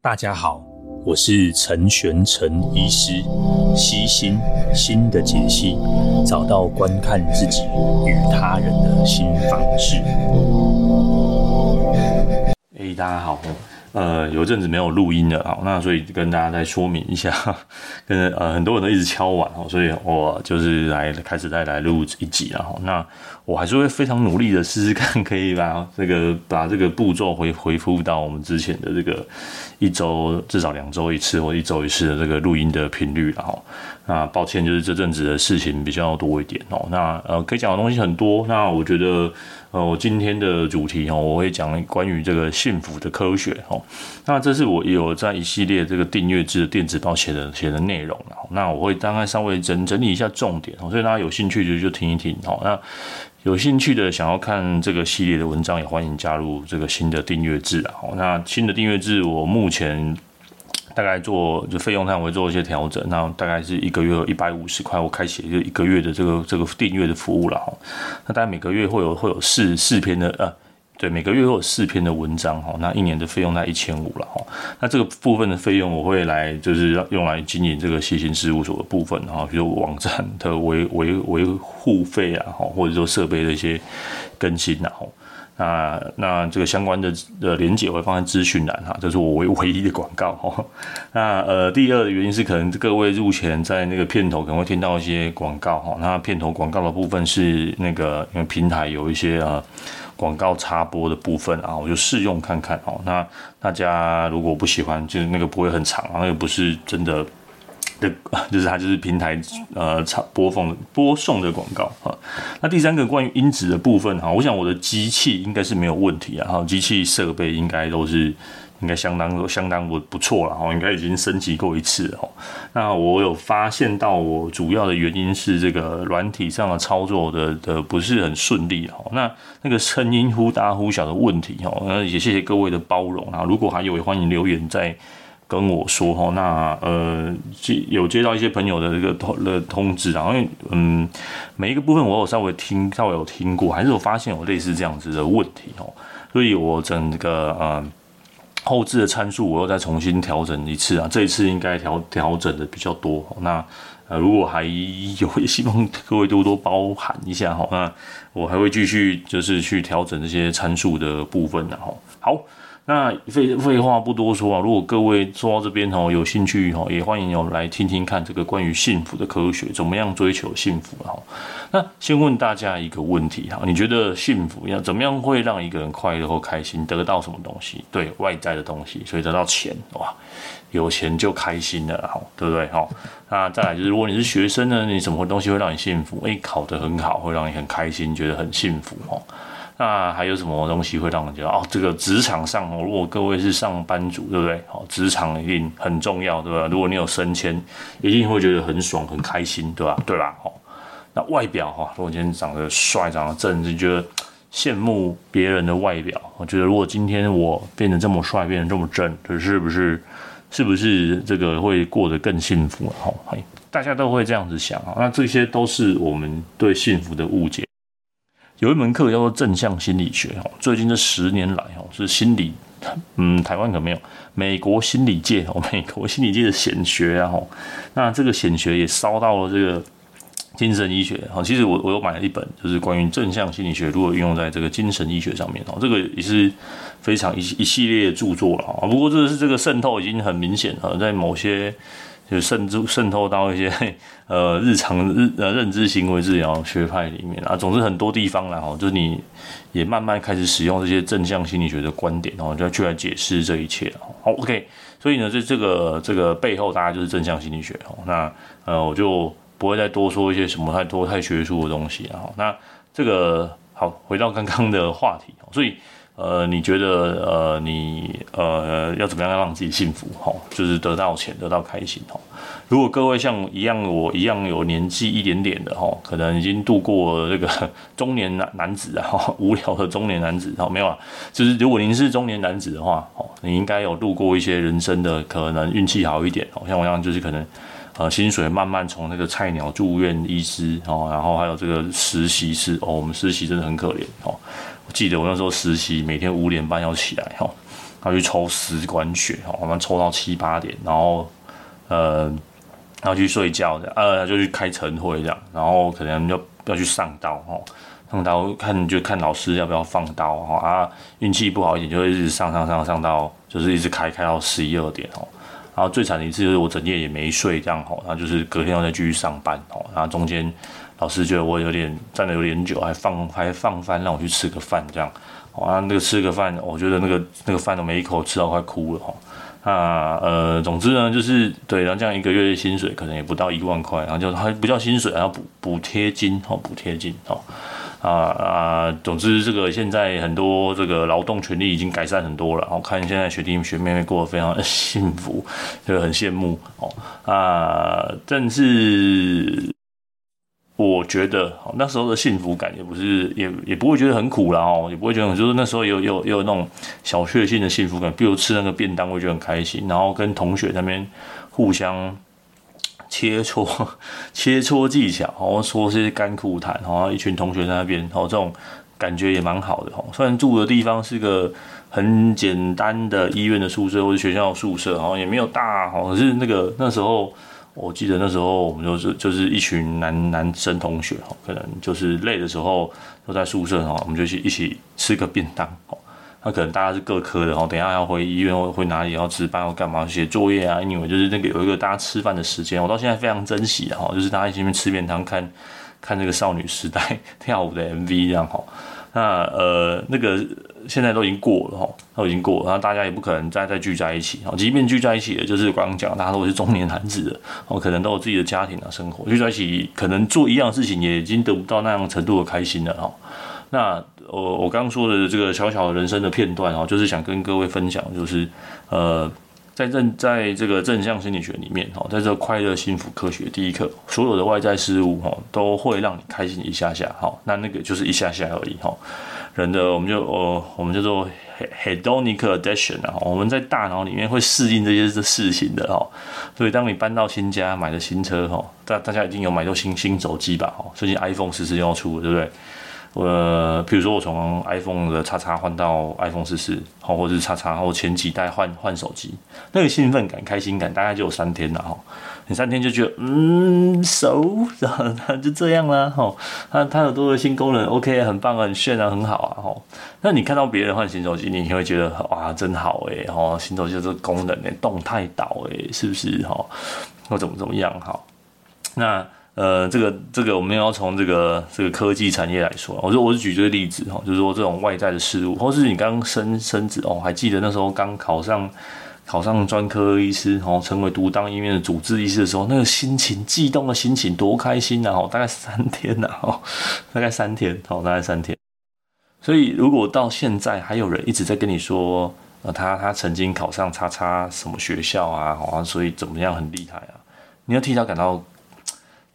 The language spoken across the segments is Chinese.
大家好，我是陈玄陈医师，悉心心的解析，找到观看自己与他人的新方式。哎，大家好。呃，有一阵子没有录音了，好，那所以跟大家再说明一下，跟呃很多人都一直敲碗哦，所以我就是来开始再来录一集了哈。那我还是会非常努力的试试看，可以把这个把这个步骤回回复到我们之前的这个一周至少两周一次或一周一次的这个录音的频率了哈。那抱歉，就是这阵子的事情比较多一点哦。那呃可以讲的东西很多，那我觉得。呃，我今天的主题哦，我会讲关于这个幸福的科学哦。那这是我有在一系列这个订阅制的电子报写的写的内容。那我会大概稍微整整理一下重点，所以大家有兴趣就就听一听哦。那有兴趣的想要看这个系列的文章，也欢迎加入这个新的订阅制啊。那新的订阅制，我目前。大概做就费用上我会做一些调整，那大概是一个月一百五十块，我开启就一个月的这个这个订阅的服务了哈。那大概每个月会有会有四四篇的呃，对，每个月会有四篇的文章哈。那一年的费用在一千五了哈。那这个部分的费用我会来就是要用来经营这个析心事务所的部分哈，比如网站的维维维护费啊哈，或者说设备的一些更新然后。那那这个相关的的连接我会放在资讯栏哈，这是我唯 唯一的广告哈。那呃，第二的原因是可能各位入前在那个片头可能会听到一些广告哈。那片头广告的部分是那个因为平台有一些呃广告插播的部分啊，我就试用看看哦。那大家如果不喜欢，就是那个不会很长啊，那个不是真的。的，就是它就是平台呃，播放播送的广告哈。那第三个关于音质的部分哈，我想我的机器应该是没有问题啊，然后机器设备应该都是应该相当相当不不错了哈，应该已经升级过一次了。那我有发现到我主要的原因是这个软体上的操作的的不是很顺利哈。那那个声音忽大忽小的问题哈，那也谢谢各位的包容啊。如果还有，也欢迎留言在。跟我说哈，那呃接有接到一些朋友的这个通的通知，然后因为嗯每一个部分我有稍微听稍微有听过，还是有发现有类似这样子的问题哦，所以我整个呃后置的参数我又再重新调整一次啊，这一次应该调调整的比较多。那呃如果还有，也 希望各位多多包涵一下哈，那我还会继续就是去调整这些参数的部分然后好。那废废话不多说啊，如果各位说到这边哦，有兴趣哦，也欢迎有来听听看这个关于幸福的科学，怎么样追求幸福哈。那先问大家一个问题哈，你觉得幸福要怎么样会让一个人快乐或开心？得到什么东西？对，外在的东西，所以得到钱哇，有钱就开心了哈，对不对哈？那再来就是，如果你是学生呢，你什么东西会让你幸福？诶，考得很好，会让你很开心，觉得很幸福哈。那还有什么东西会让人觉得哦，这个职场上哦，如果各位是上班族，对不对？好，职场一定很重要，对吧？如果你有升迁，一定会觉得很爽、很开心，对吧？对吧？哦，那外表哈，如果今天长得帅、长得正，就觉得羡慕别人的外表。我觉得如果今天我变得这么帅、变得这么正，这是不是是不是这个会过得更幸福？哈，大家都会这样子想啊。那这些都是我们对幸福的误解。有一门课叫做正向心理学，哦，最近这十年来，哦，是心理，嗯，台湾可没有，美国心理界，哦，美国心理界的显学啊，吼，那这个显学也烧到了这个精神医学，好，其实我我有买了一本，就是关于正向心理学如何运用在这个精神医学上面，哦，这个也是非常一一系列著作了，啊，不过这是这个渗透已经很明显了，在某些。就渗入渗透到一些呃日常日呃认知行为治疗学派里面啊，总之很多地方啦哈，就是你也慢慢开始使用这些正向心理学的观点哦，就要去来解释这一切好，OK，所以呢，这这个这个背后大家就是正向心理学哦。那呃，我就不会再多说一些什么太多太学术的东西啊。那这个好，回到刚刚的话题，所以。呃，你觉得呃，你呃要怎么样让自己幸福？哈，就是得到钱，得到开心。哈，如果各位像一样我一样有年纪一点点的哈，可能已经度过这个中年男男子啊，哈，无聊的中年男子。哈，没有啊，就是如果您是中年男子的话，哦，你应该有度过一些人生的可能运气好一点。哦，像我一样，就是可能呃薪水慢慢从那个菜鸟住院医师哦，然后还有这个实习师哦，我们实习真的很可怜哦。记得我那时候实习，每天五点半要起来哈，要去抽十管血，哈，我们抽到七八点，然后呃，然后去睡觉的，呃，就去开晨会这样，然后可能要要去上刀，哈，上刀看就看老师要不要放刀，哈啊，运气不好一点就会一直上上上上到就是一直开开到十一二点，哦。然后最惨的一次就是我整夜也没睡，这样吼，然后就是隔天要再继续上班吼，然后中间老师觉得我有点站得有点久，还放还放饭让我去吃个饭这样，啊那个吃个饭，我觉得那个那个饭都没一口吃到快哭了哈，那呃总之呢就是对，然后这样一个月的薪水可能也不到一万块，然后就还不叫薪水，然后补补贴金吼，补贴金吼。啊啊，总之这个现在很多这个劳动权利已经改善很多了，我看现在学弟学妹妹过得非常的幸福，就很羡慕哦。啊，但是我觉得那时候的幸福感也不是也也不会觉得很苦了哦，也不会觉得就是那时候有有有那种小确幸的幸福感，比如吃那个便当，我觉得很开心，然后跟同学那边互相。切磋 切磋技巧，然后说些干苦谈，然后一群同学在那边，然后这种感觉也蛮好的。哦虽然住的地方是个很简单的医院的宿舍或者学校的宿舍，然后也没有大，可是那个那时候，我记得那时候我们就是就是一群男男生同学哈，可能就是累的时候都在宿舍哈，我们就去一起吃个便当哈。那可能大家是各科的哦，等一下要回医院或回哪里要值班要干嘛写作业啊？因为就是那个有一个大家吃饭的时间，我到现在非常珍惜的哈，就是大家一起面吃便当，看看这个少女时代 跳舞的 MV 这样哈。那呃那个现在都已经过了哈，都已经过了，然后大家也不可能再再聚在一起哈。即便聚在一起的，就是刚刚讲，大家都是中年男子的哦，可能都有自己的家庭啊生活，聚在一起可能做一样事情，也已经得不到那样程度的开心了哈。那我我刚刚说的这个小小的人生的片段哈，就是想跟各位分享，就是呃，在正在这个正向心理学里面哈，在这个快乐幸福科学第一课，所有的外在事物哈，都会让你开心一下下哈，那那个就是一下下而已哈。人的我们就哦，我们叫做 hedonic addiction 啊，我们在大脑里面会适应这些事情的哈。所以当你搬到新家，买了新车哈，大大家一定有买到新新手机吧哈，最近 iPhone 十四要出了，对不对？呃，比如说我从 iPhone 的叉叉换到 iPhone 十四，好，或者是叉叉，或前几代换换手机，那个兴奋感、开心感大概就有三天了哈。你三天就觉得嗯熟，然后它就这样啦哈。它它有多个新功能，OK，很棒啊，很炫啊，很好啊哈。那你看到别人换新手机，你会觉得哇，真好哎哈，新手机这个功能哎，动态岛哎，是不是哈？或怎么怎么样哈？那。呃，这个这个我们要从这个这个科技产业来说，我说我是举这个例子哈，就是说这种外在的事物，或是你刚刚升升职哦，还记得那时候刚考上考上专科医师哦，成为独当一面的主治医师的时候，那个心情激动的心情多开心呐！哦，大概三天呐，哦，大概三天，哦，大概三天。所以如果到现在还有人一直在跟你说，呃，他他曾经考上叉叉什么学校啊，好像所以怎么样很厉害啊，你要替他感到。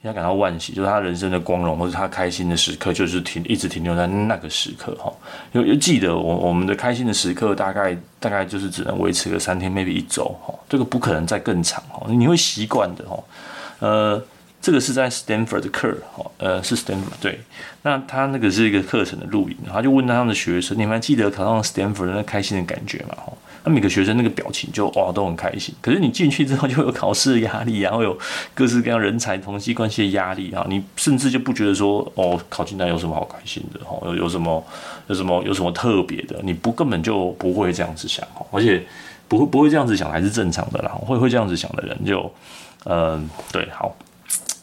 要感到惋惜，就是他人生的光荣或者他开心的时刻，就是停一直停留在那个时刻哈。有有记得我我们的开心的时刻，大概大概就是只能维持个三天，maybe 一周哈。这个不可能再更长哈，你会习惯的哈。呃，这个是在 Stanford 的课哈，呃是 Stanford 对。那他那个是一个课程的录影，他就问他的学生，你们还记得考上 Stanford 那开心的感觉吗？哈。那每个学生那个表情就哇都很开心，可是你进去之后就有考试压力然后有各式各样人才同系关系的压力啊，你甚至就不觉得说哦考进来有什么好开心的哦，有有什么有什么有什么特别的，你不根本就不会这样子想哈，而且不会不会这样子想还是正常的啦，会会这样子想的人就嗯、对好，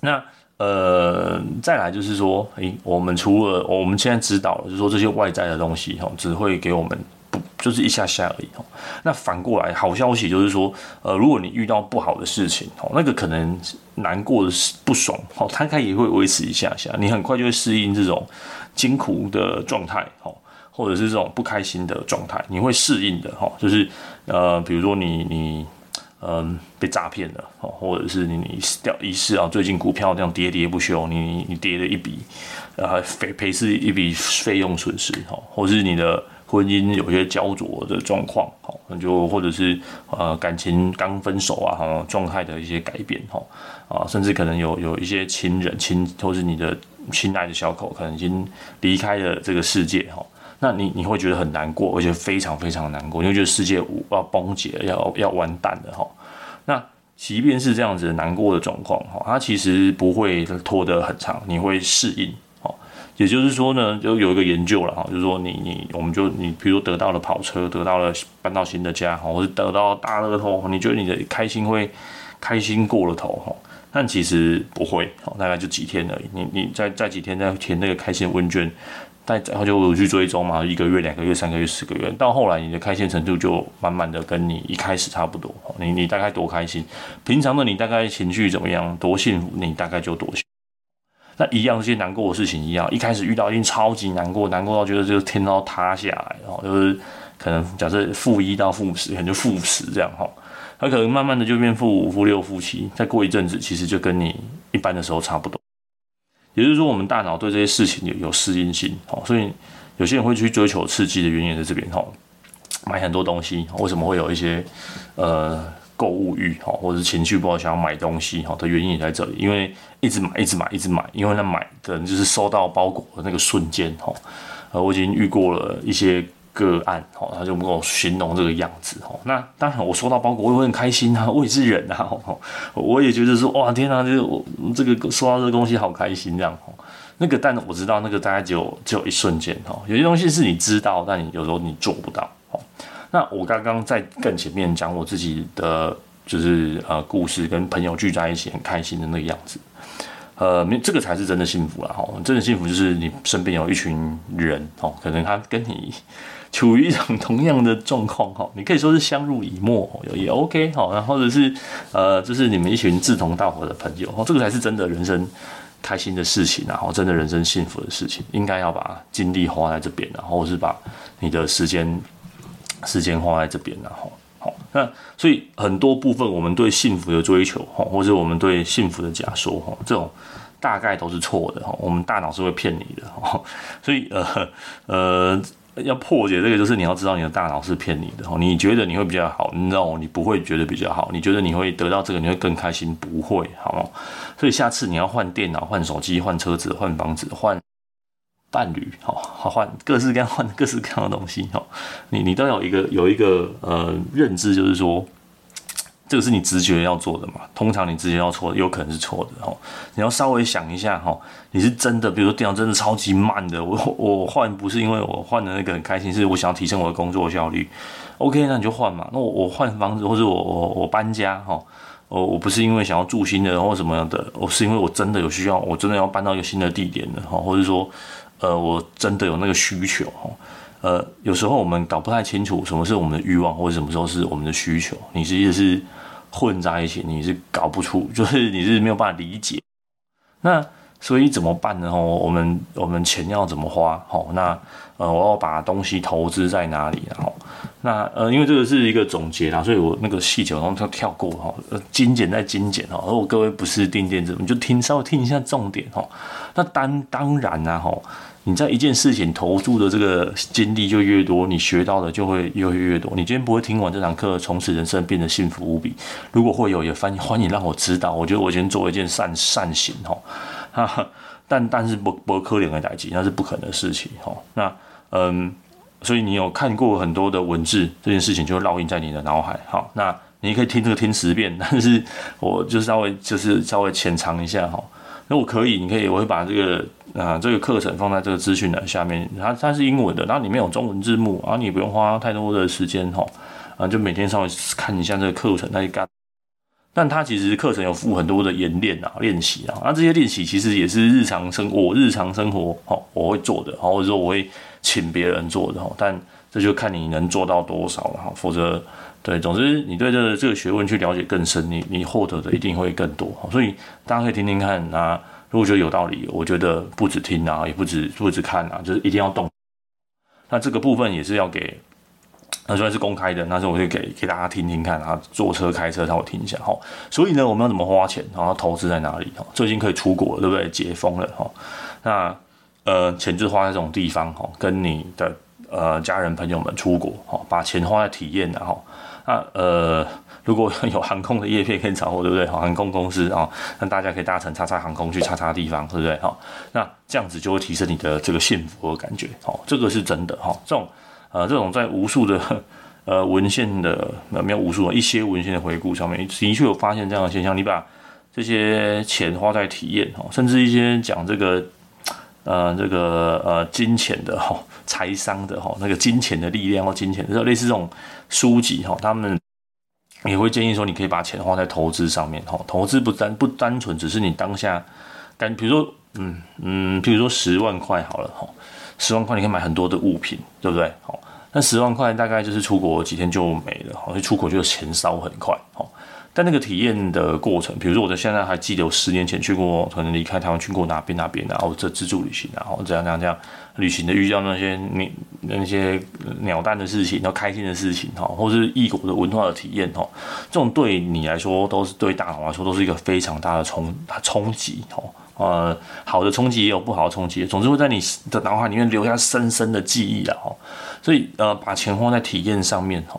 那呃再来就是说，诶、我们除了我们现在知道了，就是说这些外在的东西哈，只会给我们。就是一下下而已哦。那反过来，好消息就是说，呃，如果你遇到不好的事情哦，那个可能难过的是不爽哦，它它也会维持一下下，你很快就会适应这种艰苦的状态哦，或者是这种不开心的状态，你会适应的哈。就是呃，比如说你你嗯、被诈骗了哦，或者是你你掉一次啊，最近股票这样跌跌不休，你你跌了一笔呃赔赔是一笔费用损失哦，或是你的。婚姻有些焦灼的状况，好，那就或者是呃感情刚分手啊，哈，状态的一些改变，哈，啊，甚至可能有有一些亲人亲，或是你的亲爱的小狗，可能已经离开了这个世界，哈，那你你会觉得很难过，而且非常非常难过，你会觉得世界要崩解，要要完蛋了哈。那即便是这样子难过的状况哈，它其实不会拖得很长，你会适应。也就是说呢，就有一个研究了哈，就是说你你我们就你比如说得到了跑车，得到了搬到新的家哈，或者得到大乐透，你觉得你的开心会开心过了头哈？但其实不会，大概就几天而已。你你再再几天在填那个开心问卷，再然后就去追踪嘛，一个月、两个月、三个月、四个月，到后来你的开心程度就慢慢的跟你一开始差不多。你你大概多开心，平常的你大概情绪怎么样，多幸福，你大概就多幸。那一样，这些难过的事情一样，一开始遇到一定超级难过，难过到觉得这个天都要塌下来，然后就是可能假设负一到负十，可能就负十这样哈，它可能慢慢的就变负五、负六、负七，再过一阵子，其实就跟你一般的时候差不多。也就是说，我们大脑对这些事情有有适应性，哦，所以有些人会去追求刺激的原因在这边哈，买很多东西，为什么会有一些呃？购物欲哈，或者是情绪不好想要买东西哈的原因也在这里，因为一直买，一直买，一直买，因为那买的人就是收到包裹的那个瞬间哈，呃，我已经遇过了一些个案哈，他就跟我形容这个样子哈。那当然，我收到包裹我也会很开心啊，我也是人啊，我也觉得说哇天啊，这个我这个收到这个东西好开心这样哈。那个，但我知道那个大概只有只有一瞬间哈，有些东西是你知道，但你有时候你做不到哈。那我刚刚在更前面讲我自己的就是呃故事，跟朋友聚在一起很开心的那个样子，呃，这个才是真的幸福了哈。真的幸福就是你身边有一群人哦，可能他跟你处于一种同样的状况哈，你可以说是相濡以沫也 OK 哈，然后或者是呃，就是你们一群志同道合的朋友哦，这个才是真的人生开心的事情，然后真的人生幸福的事情，应该要把精力花在这边，然后是把你的时间。时间花在这边，然后好，那所以很多部分我们对幸福的追求，哈，或者我们对幸福的假说，哈，这种大概都是错的，哈，我们大脑是会骗你的，哈，所以呃呃，要破解这个，就是你要知道你的大脑是骗你的，哈，你觉得你会比较好，no，你不会觉得比较好，你觉得你会得到这个，你会更开心，不会，好吗？所以下次你要换电脑、换手机、换车子、换房子、换。伴侣，好，好换各式各样换各式各样的东西，哈，你你都有一个有一个呃认知，就是说，这个是你直觉要做的嘛。通常你直觉要错，有可能是错的，哈。你要稍微想一下，哈，你是真的，比如说电脑真的超级慢的，我我换不是因为我换的那个很开心，是我想要提升我的工作效率。OK，那你就换嘛。那我我换房子，或者我我我搬家，哈，我我不是因为想要住新的或什么样的，我是因为我真的有需要，我真的要搬到一个新的地点的，哈，或者说。呃，我真的有那个需求哈。呃，有时候我们搞不太清楚什么是我们的欲望，或者什么时候是我们的需求。你其实是混在一起，你是搞不出，就是你是没有办法理解。那所以怎么办呢？我们我们钱要怎么花？好，那呃，我要把东西投资在哪里？然后，那呃，因为这个是一个总结啦，所以我那个细节我都跳过哈。精简再精简哈。如果各位不是钉电子，你就听稍微听一下重点哈。那当当然啦哈。你在一件事情投注的这个精力就越多，你学到的就会越越多。你今天不会听完这堂课，从此人生变得幸福无比。如果会有，也欢欢迎让我知道。我觉得我今天做一件善善行哈，哈，但但是不不可怜的代志，那是不可能的事情哈。那嗯，所以你有看过很多的文字，这件事情就会烙印在你的脑海。好，那你可以听这个听十遍，但是我就稍微就是稍微浅尝一下哈。那我可以，你可以，我会把这个啊、这个课程放在这个资讯栏下面，它它是英文的，然后里面有中文字幕，然后你不用花太多的时间哈，啊就每天稍微看一下这个课程那些干，但它其实课程有附很多的演练啊练习啊，那这些练习其实也是日常生我日常生活哈我会做的，或者说我会请别人做的哈，但这就看你能做到多少了哈，否则。对，总之你对这个这个学问去了解更深，你你获得的一定会更多。所以大家可以听听看啊，如果觉得有道理，我觉得不止听啊，也不止不止看啊，就是一定要动。那这个部分也是要给，那虽然是公开的，那是我会给给大家听听看啊，坐车开车让我听一下哈。所以呢，我们要怎么花钱，然后投资在哪里？哈，最近可以出国了，对不对？解封了哈，那呃，钱就花在这种地方哈，跟你的呃家人朋友们出国哈，把钱花在体验然后。那呃，如果有航空的叶片可以找我，对不对？航空公司啊，那大家可以搭乘叉叉航空去叉叉地方，对不对？好，那这样子就会提升你的这个幸福的感觉，好，这个是真的哈。这种呃，这种在无数的 呃文献的没有无数一些文献的回顾上面，的确有发现这样的现象。你把这些钱花在体验哈，甚至一些讲这个呃这个呃金钱的哈，财商的哈，那个金钱的力量或金钱，就类似这种书籍哈，他们。也会建议说，你可以把钱花在投资上面，哈，投资不单不单纯只是你当下，但比如说，嗯嗯，比如说十万块好了，哈，十万块你可以买很多的物品，对不对？好，那十万块大概就是出国几天就没了，好，所以出国就钱烧很快，哈。但那个体验的过程，比如说我在现在还记得，我十年前去过，可能离开台湾去过哪边哪边，然后这自助旅行，然后这样这样这样旅行的遇到那些你那些鸟蛋的事情，然后开心的事情哈，或是异国的文化的体验哈，这种对你来说都是对大脑来说都是一个非常大的冲冲击哦，呃，好的冲击也有不好的冲击，总之会在你的脑海里面留下深深的记忆啊哈，所以呃，把钱花在体验上面哈。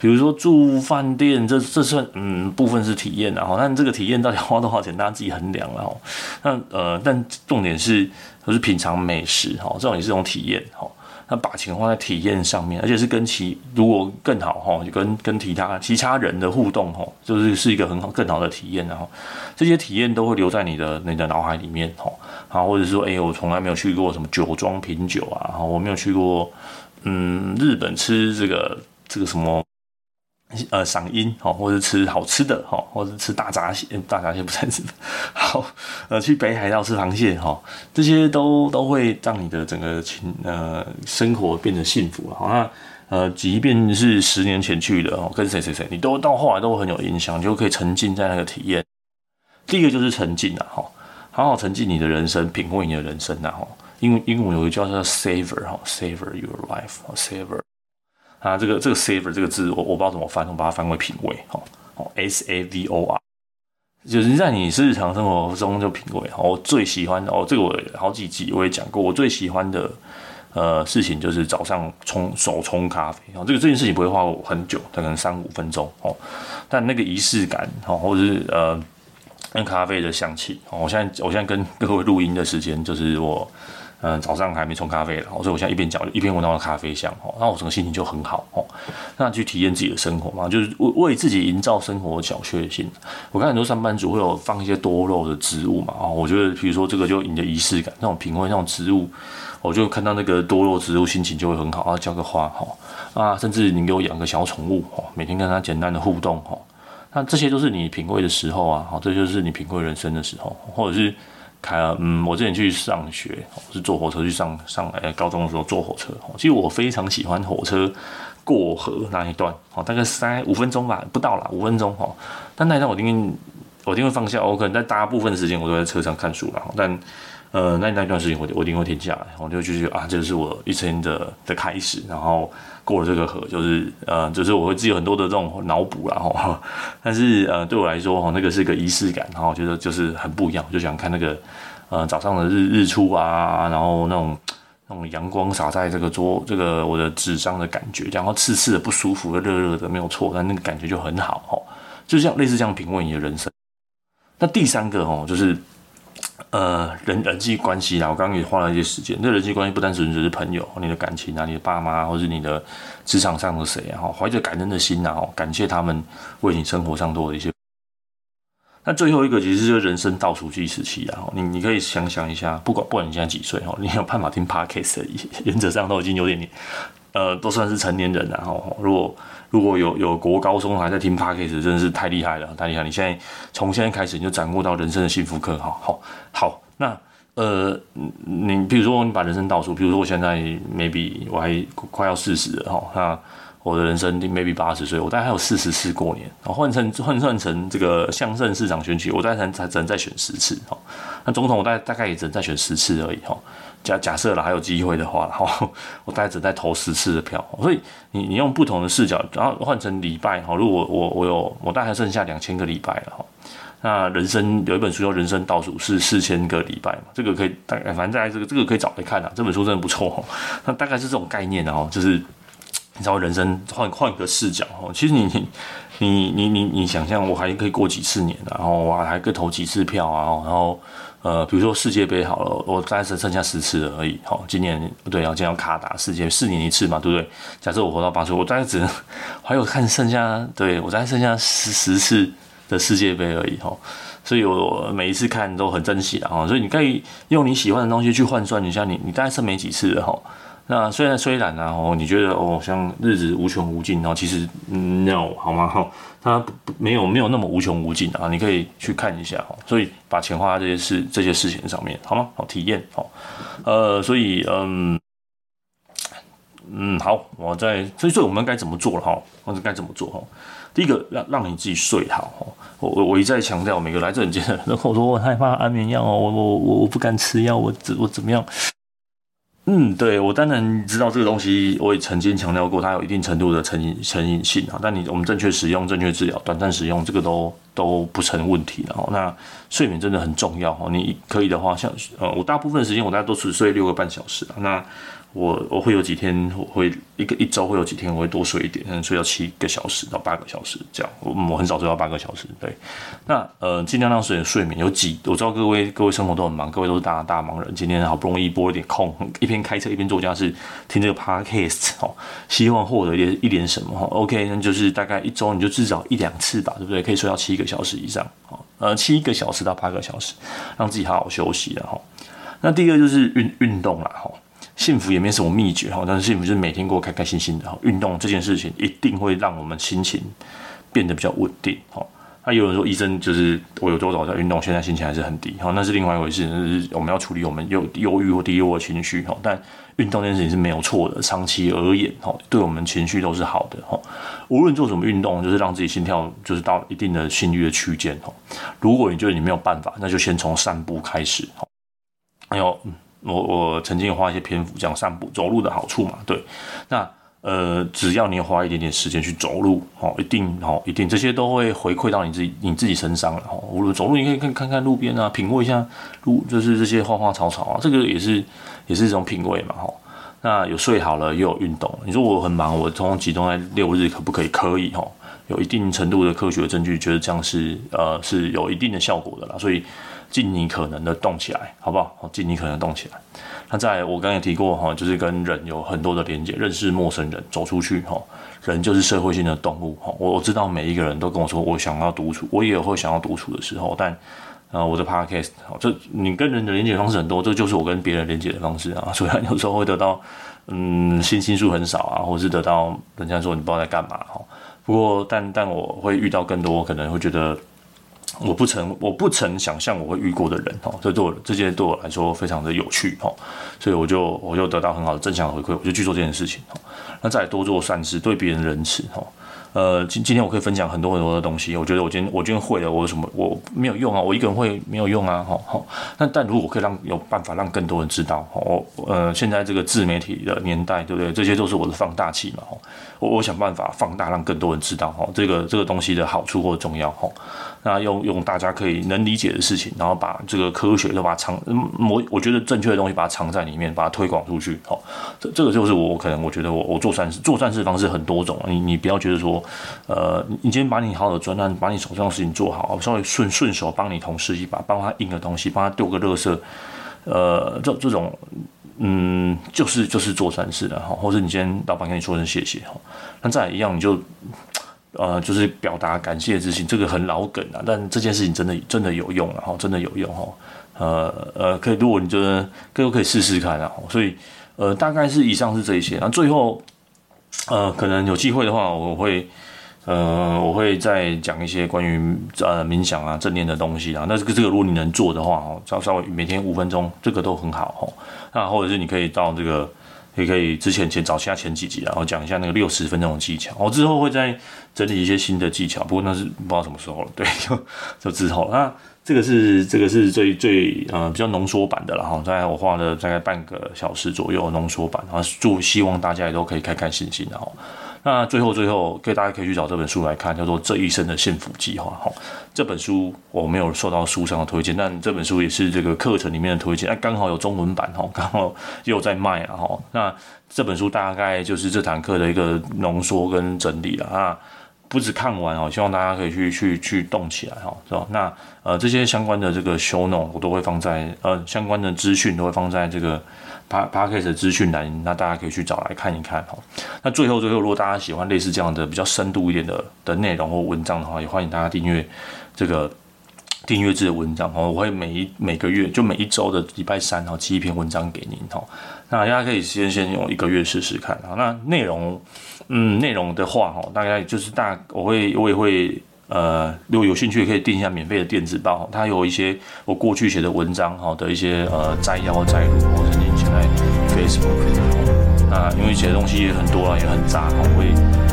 比如说住饭店，这这算嗯部分是体验然后，但这个体验到底花多少钱，大家自己衡量了哈。那呃，但重点是都是品尝美食哈，这种也是一种体验哈。那把钱花在体验上面，而且是跟其如果更好哈，就跟跟其他其他人的互动哈，就是是一个很好更好的体验然后，这些体验都会留在你的你的脑海里面哈。啊，或者说哎、欸，我从来没有去过什么酒庄品酒啊，我没有去过嗯日本吃这个这个什么。呃，赏樱哈，或者吃好吃的哈，或者吃大闸蟹，大闸蟹不算是 好。呃，去北海道吃螃蟹哈，这些都都会让你的整个情呃生活变得幸福。好，那呃，即便是十年前去的哦，跟谁谁谁，你都到后来都很有影响，就可以沉浸在那个体验。第一个就是沉浸啊，哈，好好沉浸你的人生，品味你的人生啊，哈。因为英文有一个叫做 savor 哈，savor your life，savor。啊，这个这个 savor 这个字，我我不知道怎么翻，我把它翻为品味，哈，哦，S A V O R，就是在你日常生活中就品味。我最喜欢哦，这个我好几集我也讲过，我最喜欢的呃事情就是早上冲手冲咖啡，然哦，这个这件事情不会花我很久，可能三五分钟，哦，但那个仪式感，哦，或者是呃跟咖啡的香气，哦，我现在我现在跟各位录音的时间就是我。嗯，早上还没冲咖啡了，所以我现在一边嚼一边闻到了咖啡香，哦，那我整个心情就很好，哦，那去体验自己的生活嘛，就是为为自己营造生活的小确幸。我看很多上班族会有放一些多肉的植物嘛，哦，我觉得比如说这个就引着仪式感，那种品味那种植物，我就看到那个多肉植物，心情就会很好，啊，浇个花，哈，啊，甚至你给我养个小宠物，哦，每天跟它简单的互动，哈，那这些都是你品味的时候啊，好，这就是你品味人生的时候，或者是。开了，嗯，我之前去上学，我是坐火车去上上，哎，高中的时候坐火车，其实我非常喜欢火车过河那一段，哦，大概三五分钟吧，不到了，五分钟，哦，但那一段我一定我一定会放下，我可能在大部分时间我都在车上看书了，但。呃，那那段时间我我一定会停下来，我就继续啊，这是我一生的的开始，然后过了这个河，就是呃，就是我会自己很多的这种脑补然后，但是呃，对我来说哈，那个是个仪式感，然后觉得就是很不一样，就想看那个呃早上的日日出啊，然后那种那种阳光洒在这个桌这个我的纸上的感觉，然后刺刺的不舒服的热热的没有错，但那个感觉就很好哈，就像类似这样品味你的人生。那第三个哦就是。呃，人人际关系啦，我刚刚也花了一些时间。这人际关系不单纯只是朋友，你的感情啊，你的爸妈，或是你的职场上的谁啊，怀着感恩的心啊，感谢他们为你生活上做的一些。那最后一个其实就是人生倒数计时期啊，你你可以想想一下，不管不管你现在几岁哈，你有办法听 Podcast，原则上都已经有点，呃，都算是成年人了哈。如果如果有有国高中还在听 Podcast，真是太厉害了，太厉害！你现在从现在开始你就掌握到人生的幸福课，好好好。那呃，你比如说你把人生倒数，比如说我现在 maybe 我还快要四十了哈，那我的人生 maybe 八十岁，我大概还有四十次过年，然后换成换算成这个乡镇市长选举，我大概才只能再选十次哈。那总统我大概大概也只能再选十次而已哈。假假设了还有机会的话，然后 我大概只再投十次的票，所以你你用不同的视角，然后换成礼拜哈，如果我我有我大概剩下两千个礼拜了哈，那人生有一本书叫《人生倒数》，是四千个礼拜嘛，这个可以大概反正在这个这个可以找来看啊，这本书真的不错，那大概是这种概念，然后就是你稍微人生换换个视角哦。其实你你你你你想象我还可以过几次年，然后我还可以投几次票啊，然后呃，比如说世界杯好了，我大概只剩下十次而已。好，今年对，然后今年要卡达世界四年一次嘛，对不对？假设我活到八岁，我大概只能还有看剩下，对我大概剩下十十次的世界杯而已哈。所以我每一次看都很珍惜的哈。所以你可以用你喜欢的东西去换算一下你，你大概剩没几次了哈。那虽然虽然呢，哦，你觉得哦，像日子无穷无尽，然后其实嗯，no 好吗？哈，它没有没有那么无穷无尽啊，你可以去看一下哈。所以把钱花在这些事这些事情上面，好吗？好体验，好，呃，所以嗯嗯，好，我在所以所以我们该怎么做了哈？或者该怎么做哈？第一个让让你自己睡好，我我我一再强调，每个来这人间的人，然后我说我害怕安眠药哦，我我我我不敢吃药，我怎我怎么样？嗯，对，我当然知道这个东西，我也曾经强调过，它有一定程度的成瘾成瘾性啊。但你我们正确使用、正确治疗、短暂使用，这个都都不成问题。的。哦，那睡眠真的很重要哈。你可以的话，像呃，我大部分时间我大概都只睡六个半小时啊。那我我会有几天，我会一个一周会有几天我会多睡一点，可能睡到七个小时到八个小时这样。我我很少睡到八个小时。对，那呃尽量让睡睡眠有几，我知道各位各位生活都很忙，各位都是大大忙人，今天好不容易拨一点空，一边开车一边做家事听这个 podcast 哦，希望获得一点一点什么哈。OK，那就是大概一周你就至少一两次吧，对不对？可以睡到七个小时以上，呃七个小时到八个小时，让自己好好休息了哈。那第二个就是运运动了哈。幸福也没什么秘诀哈，但是幸福就是每天过开开心心的哈。运动这件事情一定会让我们心情变得比较稳定哈。那有人说医生就是我有多少在运动，现在心情还是很低哈，那是另外一回事，就是我们要处理我们忧忧郁或低落的情绪哈。但运动这件事情是没有错的，长期而言哈，对我们情绪都是好的哈。无论做什么运动，就是让自己心跳就是到一定的心率的区间哈。如果你觉得你没有办法，那就先从散步开始哈。还有。我我曾经有花一些篇幅讲散步走路的好处嘛，对，那呃只要你花一点点时间去走路，哦，一定哦一定这些都会回馈到你自己你自己身上了，哦，无论走路你可以看看看路边啊，品味一下路，就是这些花花草草啊，这个也是也是一种品味嘛，哈，那有睡好了又有运动，你说我很忙，我通常集中在六日可不可以？可以哈，有一定程度的科学证据觉得这样是呃是有一定的效果的啦，所以。尽你可能的动起来，好不好？好，尽你可能动起来。那在我刚才提过哈，就是跟人有很多的连接，认识陌生人，走出去哈。人就是社会性的动物哈。我我知道每一个人都跟我说，我想要独处，我也会想要独处的时候。但啊，我的 podcast，这你跟人的连接方式很多，这就是我跟别人连接的方式啊。所以有时候会得到嗯，信心数很少啊，或是得到人家说你不知道在干嘛哈。不过但但我会遇到更多，可能会觉得。我不曾，我不曾想象我会遇过的人哦，这对我这些对我来说非常的有趣哦，所以我就我就得到很好的正向回馈，我就去做这件事情哦。那再多做善事，对别人仁慈哦。呃，今今天我可以分享很多很多的东西，我觉得我今天我今天会了，我有什么我没有用啊？我一个人会没有用啊？哈好，那但如果可以让有办法让更多人知道，我呃现在这个自媒体的年代，对不对？这些都是我的放大器嘛，哈，我我想办法放大，让更多人知道，哈，这个这个东西的好处或重要，哈。那用用大家可以能理解的事情，然后把这个科学都把它藏，我我觉得正确的东西把它藏在里面，把它推广出去。好，这这个就是我可能我觉得我我做善事做善事方式很多种。你你不要觉得说，呃，你今天把你好的专案，把你手上的事情做好，稍微顺顺手帮你同事一把，帮他印个东西，帮他丢个垃圾，呃，这这种，嗯，就是就是做善事的哈。或者你今天老板跟你说声谢谢哈，那再一样你就。呃，就是表达感谢之情，这个很老梗啊，但这件事情真的真的有用啊，哈，真的有用哈，呃呃，可以，如果你觉得各位可以试试看啊，所以呃，大概是以上是这一些，那最后呃，可能有机会的话，我会呃，我会再讲一些关于呃冥想啊、正念的东西啊，那这个这个如果你能做的话哦，稍稍微每天五分钟，这个都很好哦，那或者是你可以到这个。也可以之前前找下前几集，然后讲一下那个六十分钟的技巧。我之后会再整理一些新的技巧，不过那是不知道什么时候了。对，就就之后。那这个是这个是最最呃比较浓缩版的了哈。大概我画了大概半个小时左右浓缩版，然后祝希望大家也都可以开开心心的哈。那最后最后，可以大家可以去找这本书来看，叫做《这一生的幸福计划》哈。这本书我没有受到书上的推荐，但这本书也是这个课程里面的推荐，那，刚好有中文版哈，刚好也有在卖了哈。那这本书大概就是这堂课的一个浓缩跟整理了啊。不止看完哦，希望大家可以去去去动起来哈，是吧？那呃这些相关的这个 show no，我都会放在呃相关的资讯都会放在这个 podcast 的资讯栏，那大家可以去找来看一看哈。那最后最后，如果大家喜欢类似这样的比较深度一点的的内容或文章的话，也欢迎大家订阅这个订阅制的文章哦。我会每一每个月就每一周的礼拜三哈寄一篇文章给您哈。那大家可以先先用一个月试试看啊。那内容。嗯，内容的话，哈，大概就是大，我会我也会，呃，如果有兴趣，可以订一下免费的电子报，它有一些我过去写的文章，哈的一些呃摘要摘录，或者在 Facebook，那因为写的东西也很多啊，也很杂，我也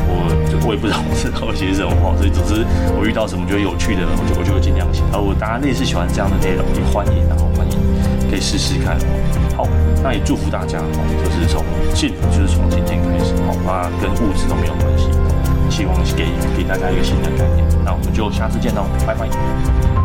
我我也不知道 我知道写什么，哈，所以总之我遇到什么觉得有趣的，我就我就会尽量写。而我大家类似喜欢这样的内容，也欢迎，然后欢迎可以试试看。好，那也祝福大家，就是从幸福就是从今天开始，好，那跟物质都没有关系，希望给给大家一个新的概念，那我们就下次见喽，拜拜。